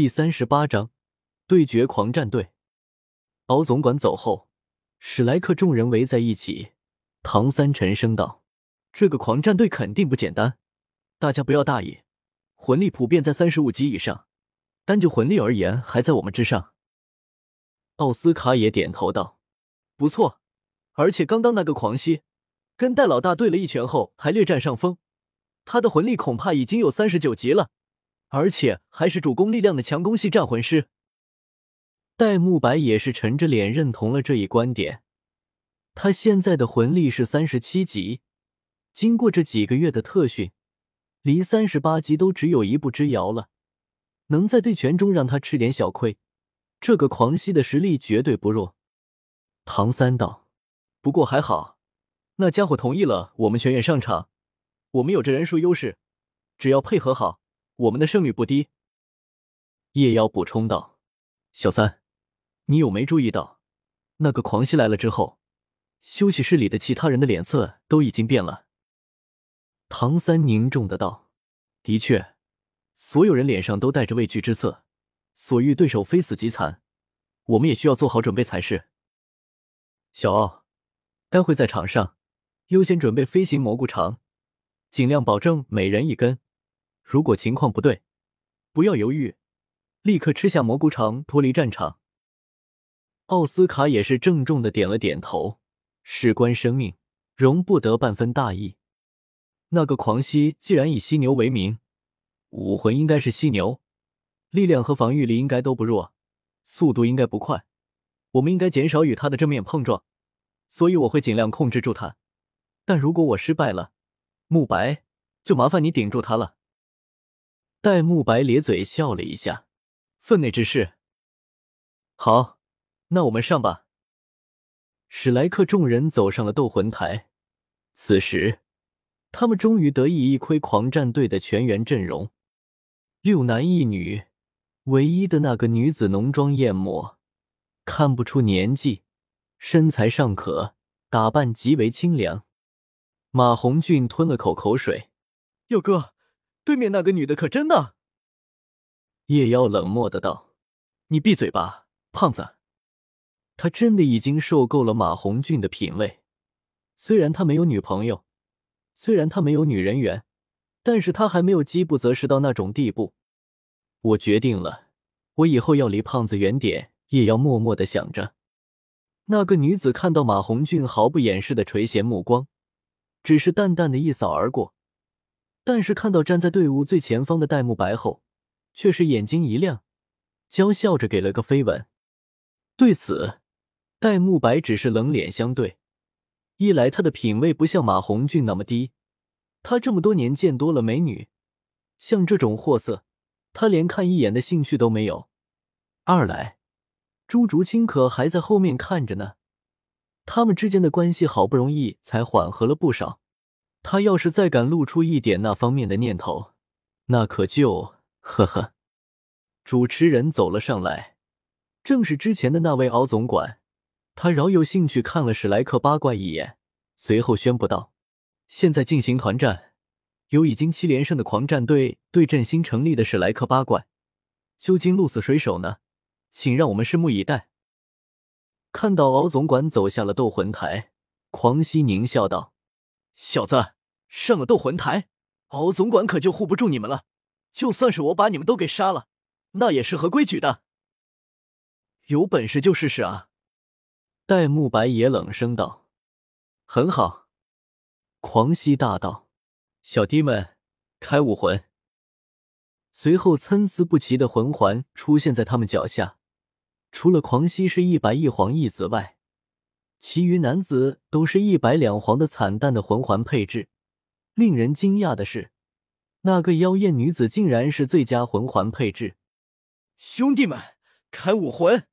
第三十八章对决狂战队。敖总管走后，史莱克众人围在一起。唐三沉声道：“这个狂战队肯定不简单，大家不要大意。魂力普遍在三十五级以上，单就魂力而言，还在我们之上。”奥斯卡也点头道：“不错，而且刚刚那个狂吸跟戴老大对了一拳后，还略占上风。他的魂力恐怕已经有三十九级了，而且还是主攻力量的强攻系战魂师。”戴沐白也是沉着脸认同了这一观点。他现在的魂力是三十七级，经过这几个月的特训，离三十八级都只有一步之遥了。能在对拳中让他吃点小亏。这个狂吸的实力绝对不弱，唐三道。不过还好，那家伙同意了我们全员上场，我们有着人数优势，只要配合好，我们的胜率不低。叶妖补充道：“小三，你有没注意到，那个狂吸来了之后，休息室里的其他人的脸色都已经变了？”唐三凝重的道：“的确，所有人脸上都带着畏惧之色。”所遇对手非死即残，我们也需要做好准备才是。小奥，待会在场上优先准备飞行蘑菇肠，尽量保证每人一根。如果情况不对，不要犹豫，立刻吃下蘑菇肠脱离战场。奥斯卡也是郑重的点了点头，事关生命，容不得半分大意。那个狂犀既然以犀牛为名，武魂应该是犀牛。力量和防御力应该都不弱，速度应该不快，我们应该减少与他的正面碰撞，所以我会尽量控制住他。但如果我失败了，慕白就麻烦你顶住他了。戴沐白咧嘴笑了一下，分内之事。好，那我们上吧。史莱克众人走上了斗魂台，此时他们终于得以一窥狂战队的全员阵容，六男一女。唯一的那个女子浓妆艳抹，看不出年纪，身材尚可，打扮极为清凉。马红俊吞了口口水：“佑哥，对面那个女的可真的？”夜妖冷漠的道：“你闭嘴吧，胖子。”他真的已经受够了马红俊的品味。虽然他没有女朋友，虽然他没有女人缘，但是他还没有饥不择食到那种地步。我决定了，我以后要离胖子远点。夜要默默的想着。那个女子看到马红俊毫不掩饰的垂涎目光，只是淡淡的一扫而过。但是看到站在队伍最前方的戴沐白后，却是眼睛一亮，娇笑着给了个飞吻。对此，戴沐白只是冷脸相对。一来他的品味不像马红俊那么低，他这么多年见多了美女，像这种货色。他连看一眼的兴趣都没有。二来，朱竹清可还在后面看着呢。他们之间的关系好不容易才缓和了不少。他要是再敢露出一点那方面的念头，那可就呵呵。主持人走了上来，正是之前的那位敖总管。他饶有兴趣看了史莱克八怪一眼，随后宣布道：“现在进行团战。”有已经七连胜的狂战队对阵新成立的史莱克八怪，究竟鹿死谁手呢？请让我们拭目以待。看到敖总管走下了斗魂台，狂熙狞笑道：“小子，上了斗魂台，敖总管可就护不住你们了。就算是我把你们都给杀了，那也是合规矩的。有本事就试试啊！”戴沐白也冷声道：“很好。”狂熙大道。小弟们，开武魂！随后参差不齐的魂环出现在他们脚下，除了狂熙是一白一黄一紫外，其余男子都是一白两黄的惨淡的魂环配置。令人惊讶的是，那个妖艳女子竟然是最佳魂环配置。兄弟们，开武魂！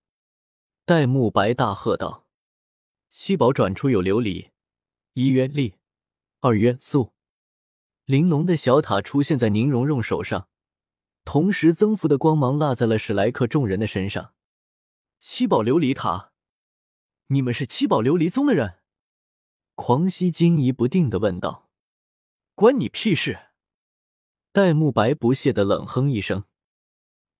戴沐白大喝道：“七宝转出有琉璃，一曰力，二曰速。”玲珑的小塔出现在宁荣荣手上，同时增幅的光芒落在了史莱克众人的身上。七宝琉璃塔，你们是七宝琉璃宗的人？狂熙惊疑不定的问道。关你屁事！戴沐白不屑的冷哼一声。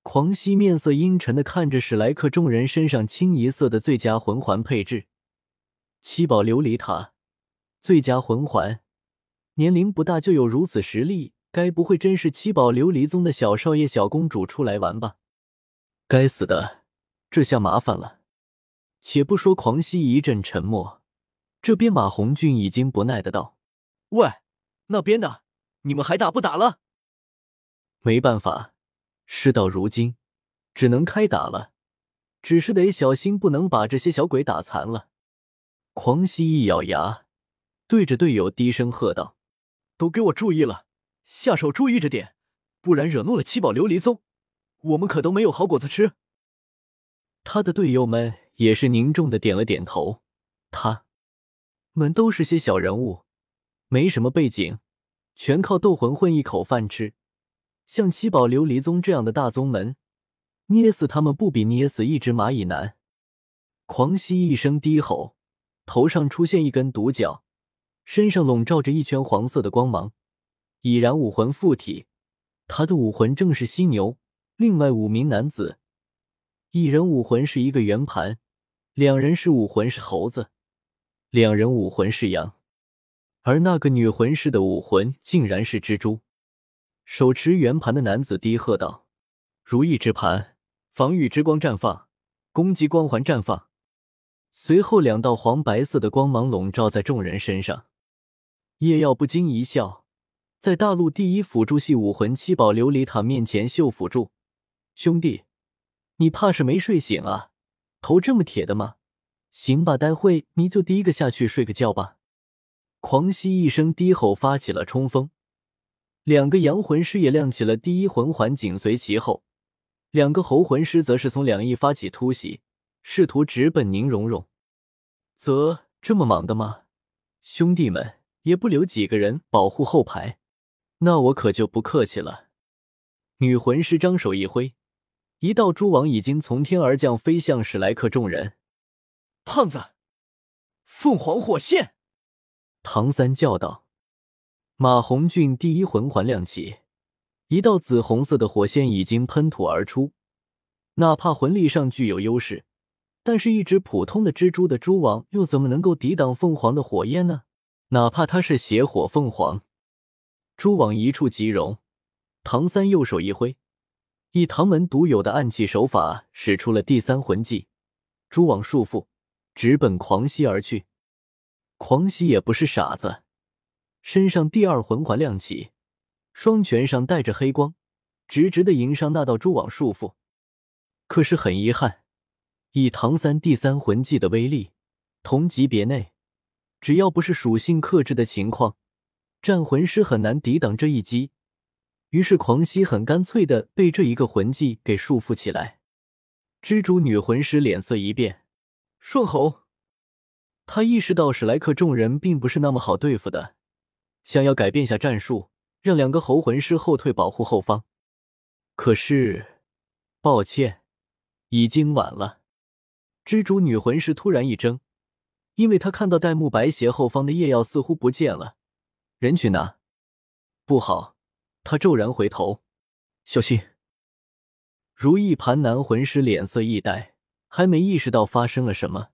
狂熙面色阴沉的看着史莱克众人身上清一色的最佳魂环配置，七宝琉璃塔，最佳魂环，年龄不大就有如此实力，该不会真是七宝琉璃宗的小少爷、小公主出来玩吧？该死的，这下麻烦了。且不说狂熙一阵沉默，这边马红俊已经不耐的道：“喂，那边的，你们还打不打了？”没办法。事到如今，只能开打了，只是得小心，不能把这些小鬼打残了。狂熙一咬牙，对着队友低声喝道：“都给我注意了，下手注意着点，不然惹怒了七宝琉璃宗，我们可都没有好果子吃。”他的队友们也是凝重的点了点头。他们都是些小人物，没什么背景，全靠斗魂混一口饭吃。像七宝琉璃宗这样的大宗门，捏死他们不比捏死一只蚂蚁难。狂吸一声低吼，头上出现一根独角，身上笼罩着一圈黄色的光芒，已然武魂附体。他的武魂正是犀牛。另外五名男子，一人武魂是一个圆盘，两人是武魂是猴子，两人武魂是羊，而那个女魂师的武魂竟然是蜘蛛。手持圆盘的男子低喝道：“如意之盘，防御之光绽放，攻击光环绽放。”随后，两道黄白色的光芒笼罩在众人身上。叶耀不禁一笑，在大陆第一辅助系武魂七宝琉璃塔面前秀辅助，兄弟，你怕是没睡醒啊？头这么铁的吗？行吧，待会你就第一个下去睡个觉吧。狂吸一声低吼，发起了冲锋。两个阳魂师也亮起了第一魂环，紧随其后，两个猴魂师则是从两翼发起突袭，试图直奔宁荣荣。则这么莽的吗？兄弟们也不留几个人保护后排，那我可就不客气了。女魂师张手一挥，一道蛛网已经从天而降，飞向史莱克众人。胖子，凤凰火线！唐三叫道。马红俊第一魂环亮起，一道紫红色的火线已经喷吐而出。哪怕魂力上具有优势，但是一只普通的蜘蛛的蛛网又怎么能够抵挡凤凰的火焰呢？哪怕它是邪火凤凰，蛛网一触即融。唐三右手一挥，以唐门独有的暗器手法使出了第三魂技，蛛网束缚，直奔狂熙而去。狂熙也不是傻子。身上第二魂环亮起，双拳上带着黑光，直直的迎上那道蛛网束缚。可是很遗憾，以唐三第三魂技的威力，同级别内，只要不是属性克制的情况，战魂师很难抵挡这一击。于是狂熙很干脆的被这一个魂技给束缚起来。蜘蛛女魂师脸色一变，顺猴，他意识到史莱克众人并不是那么好对付的。想要改变下战术，让两个猴魂师后退保护后方，可是，抱歉，已经晚了。蜘蛛女魂师突然一怔，因为她看到戴沐白斜后方的夜耀似乎不见了。人群哪？不好！他骤然回头，小心！如意盘男魂师脸色一呆，还没意识到发生了什么，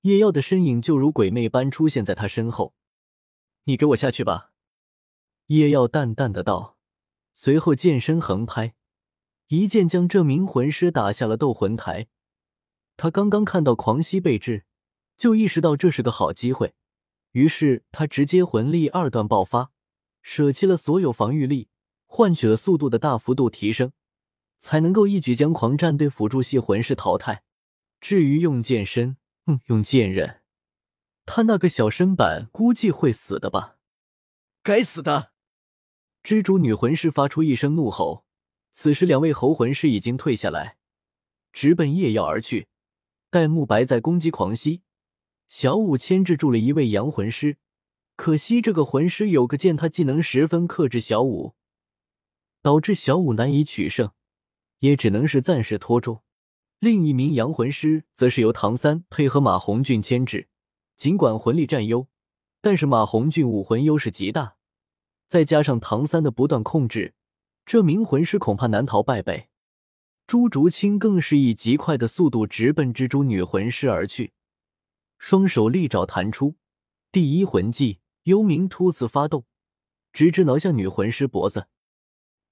叶耀的身影就如鬼魅般出现在他身后。你给我下去吧，叶耀淡淡的道，随后剑身横拍，一剑将这名魂师打下了斗魂台。他刚刚看到狂熙被制，就意识到这是个好机会，于是他直接魂力二段爆发，舍弃了所有防御力，换取了速度的大幅度提升，才能够一举将狂战队辅助系魂师淘汰。至于用剑身，嗯，用剑刃。他那个小身板估计会死的吧？该死的！蜘蛛女魂师发出一声怒吼。此时，两位猴魂师已经退下来，直奔夜耀而去。戴沐白在攻击狂吸，小舞牵制住了一位阳魂师。可惜这个魂师有个剑，他技能十分克制小舞，导致小舞难以取胜，也只能是暂时拖住。另一名阳魂师则是由唐三配合马红俊牵制。尽管魂力占优，但是马红俊武魂优势极大，再加上唐三的不断控制，这名魂师恐怕难逃败北。朱竹清更是以极快的速度直奔蜘蛛女魂师而去，双手利爪弹出，第一魂技幽冥突刺发动，直直挠向女魂师脖子。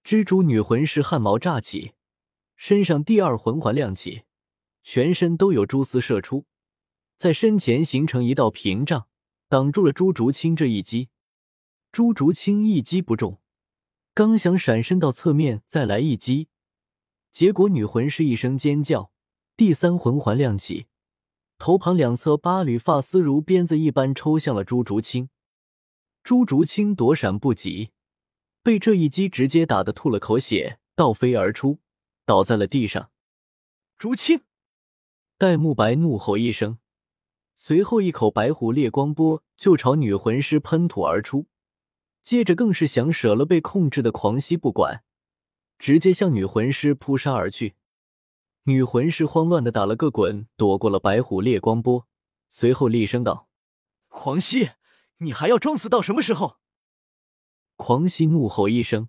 蜘蛛女魂师汗毛炸起，身上第二魂环亮起，全身都有蛛丝射出，在身前形成一道屏障，挡住了朱竹清这一击。朱竹清一击不中，刚想闪身到侧面再来一击。结果，女魂师一声尖叫，第三魂环亮起，头旁两侧八缕发丝如鞭子一般抽向了朱竹清。朱竹清躲闪不及，被这一击直接打得吐了口血，倒飞而出，倒在了地上。竹清，戴沐白怒吼一声，随后一口白虎烈光波就朝女魂师喷吐而出，接着更是想舍了被控制的狂熙不管。直接向女魂师扑杀而去，女魂师慌乱的打了个滚，躲过了白虎烈光波，随后厉声道：“狂熙，你还要装死到什么时候？”狂熙怒吼一声，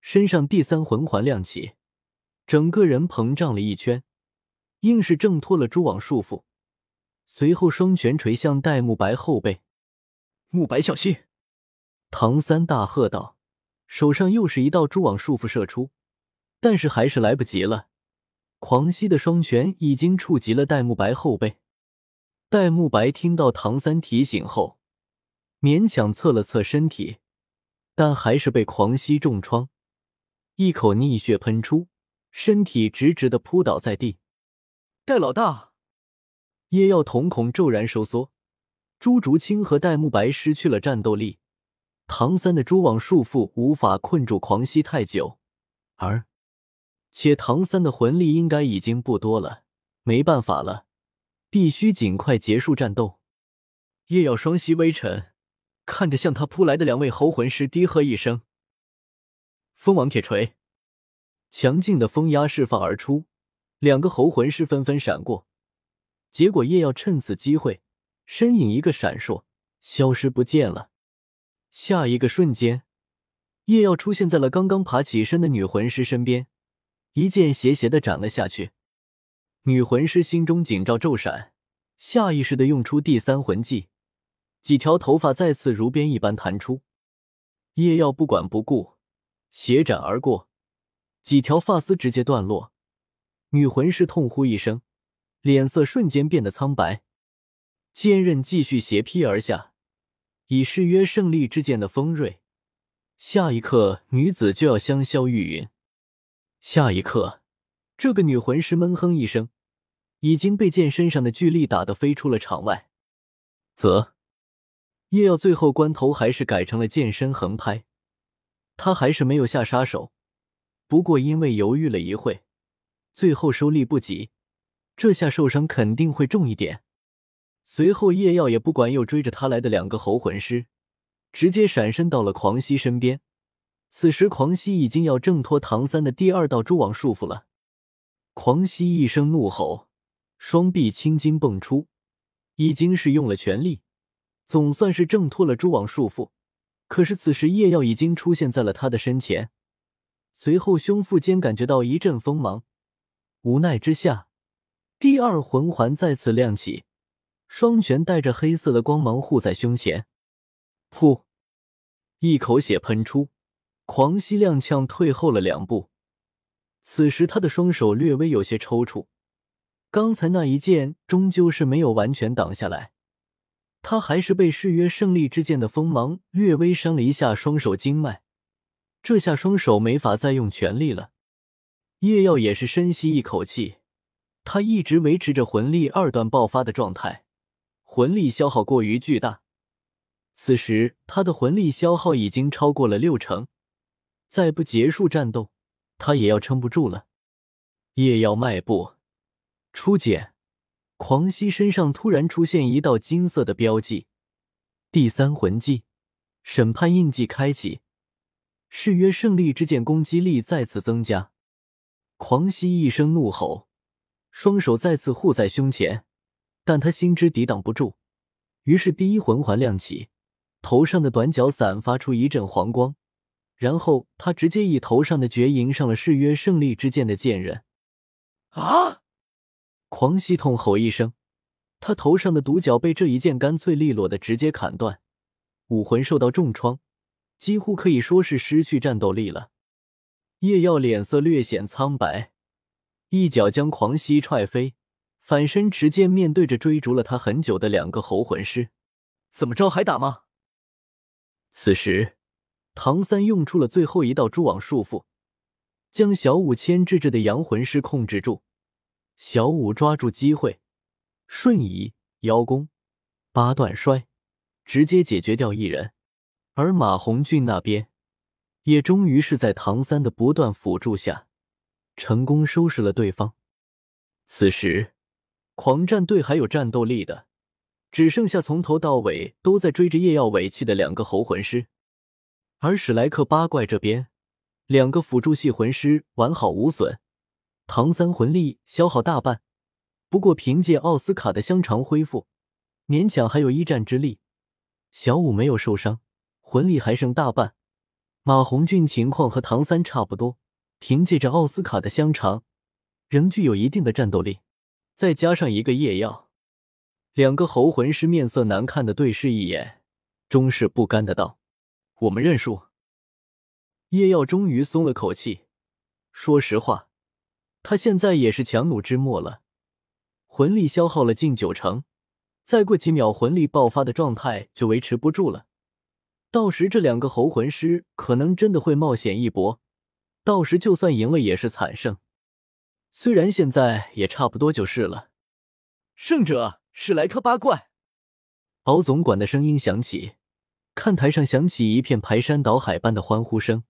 身上第三魂环亮起，整个人膨胀了一圈，硬是挣脱了蛛网束缚，随后双拳捶向戴沐白后背。沐白小心！唐三大喝道。手上又是一道蛛网束缚射出，但是还是来不及了。狂熙的双拳已经触及了戴沐白后背。戴沐白听到唐三提醒后，勉强侧了侧身体，但还是被狂吸重创，一口逆血喷出，身体直直的扑倒在地。戴老大，叶耀瞳孔骤然收缩，朱竹清和戴沐白失去了战斗力。唐三的蛛网束缚无法困住狂熙太久，而且唐三的魂力应该已经不多了，没办法了，必须尽快结束战斗。叶耀双膝微沉，看着向他扑来的两位猴魂师，低喝一声：“风王铁锤！”强劲的风压释放而出，两个猴魂师纷纷闪过，结果叶耀趁此机会，身影一个闪烁，消失不见了。下一个瞬间，叶耀出现在了刚刚爬起身的女魂师身边，一剑斜斜的斩了下去。女魂师心中警兆骤闪，下意识的用出第三魂技，几条头发再次如鞭一般弹出。叶耀不管不顾，斜斩而过，几条发丝直接断落。女魂师痛呼一声，脸色瞬间变得苍白，剑刃继续斜劈而下。以誓约胜利之剑的锋锐，下一刻女子就要香消玉殒。下一刻，这个女魂师闷哼一声，已经被剑身上的巨力打得飞出了场外。则叶耀最后关头还是改成了剑身横拍，他还是没有下杀手，不过因为犹豫了一会，最后收力不及，这下受伤肯定会重一点。随后，叶耀也不管又追着他来的两个猴魂师，直接闪身到了狂熙身边。此时，狂熙已经要挣脱唐三的第二道蛛网束缚了。狂熙一声怒吼，双臂青筋蹦出，已经是用了全力，总算是挣脱了蛛网束缚。可是，此时叶耀已经出现在了他的身前，随后胸腹间感觉到一阵锋芒，无奈之下，第二魂环再次亮起。双拳带着黑色的光芒护在胸前，噗！一口血喷出，狂吸踉跄退后了两步。此时他的双手略微有些抽搐，刚才那一剑终究是没有完全挡下来，他还是被誓约胜利之剑的锋芒略微伤了一下双手经脉，这下双手没法再用全力了。叶耀也是深吸一口气，他一直维持着魂力二段爆发的状态。魂力消耗过于巨大，此时他的魂力消耗已经超过了六成，再不结束战斗，他也要撑不住了。夜耀迈步出剑，狂熙身上突然出现一道金色的标记，第三魂技审判印记开启，誓约胜利之剑攻击力再次增加。狂熙一声怒吼，双手再次护在胸前。但他心知抵挡不住，于是第一魂环亮起，头上的短角散发出一阵黄光，然后他直接以头上的绝迎上了誓约胜利之剑的剑刃。啊！狂喜痛吼一声，他头上的独角被这一剑干脆利落的直接砍断，武魂受到重创，几乎可以说是失去战斗力了。叶耀脸色略显苍白，一脚将狂喜踹飞，反身持剑面对着追逐了他很久的两个猴魂师，怎么着还打吗？此时，唐三用出了最后一道蛛网束缚，将小五牵制着的阳魂师控制住。小五抓住机会，瞬移邀功，八段摔，直接解决掉一人。而马红俊那边，也终于是在唐三的不断辅助下，成功收拾了对方。此时，狂战队还有战斗力的，只剩下从头到尾都在追着叶耀尾气的两个猴魂师。而史莱克八怪这边，两个辅助系魂师完好无损。唐三魂力消耗大半，不过凭借奥斯卡的香肠恢复，勉强还有一战之力。小五没有受伤，魂力还剩大半。马红俊情况和唐三差不多，凭借着奥斯卡的香肠，仍具有一定的战斗力。再加上一个夜药，两个猴魂师面色难看的对视一眼，终是不甘的道：“我们认输。”夜药终于松了口气，说实话。他现在也是强弩之末了，魂力消耗了近九成，再过几秒魂力爆发的状态就维持不住了。到时这两个猴魂师可能真的会冒险一搏，到时就算赢了也是惨胜。虽然现在也差不多就是了。胜者史莱克八怪，敖总管的声音响起，看台上响起一片排山倒海般的欢呼声。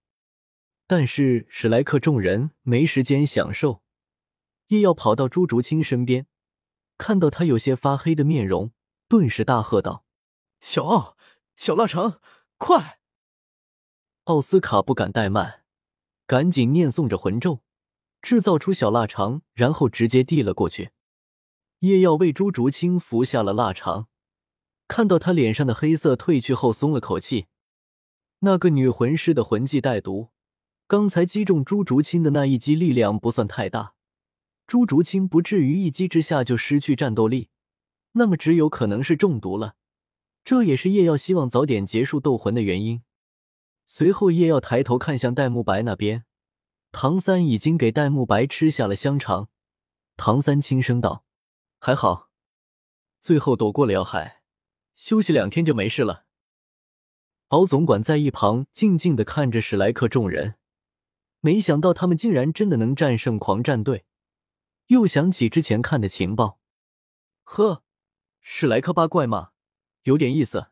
但是史莱克众人没时间享受，叶耀跑到朱竹清身边，看到他有些发黑的面容，顿时大喝道：“小奥，小腊肠，快！”奥斯卡不敢怠慢，赶紧念诵着魂咒，制造出小腊肠，然后直接递了过去。叶耀为朱竹清服下了腊肠，看到他脸上的黑色褪去后，松了口气。那个女魂师的魂技带毒。刚才击中朱竹清的那一击力量不算太大，朱竹清不至于一击之下就失去战斗力，那么只有可能是中毒了。这也是叶耀希望早点结束斗魂的原因。随后，叶耀抬头看向戴沐白那边，唐三已经给戴沐白吃下了香肠。唐三轻声道：“还好，最后躲过了要害，休息两天就没事了。”敖总管在一旁静静的看着史莱克众人。没想到他们竟然真的能战胜狂战队，又想起之前看的情报，呵，史莱克八怪嘛，有点意思。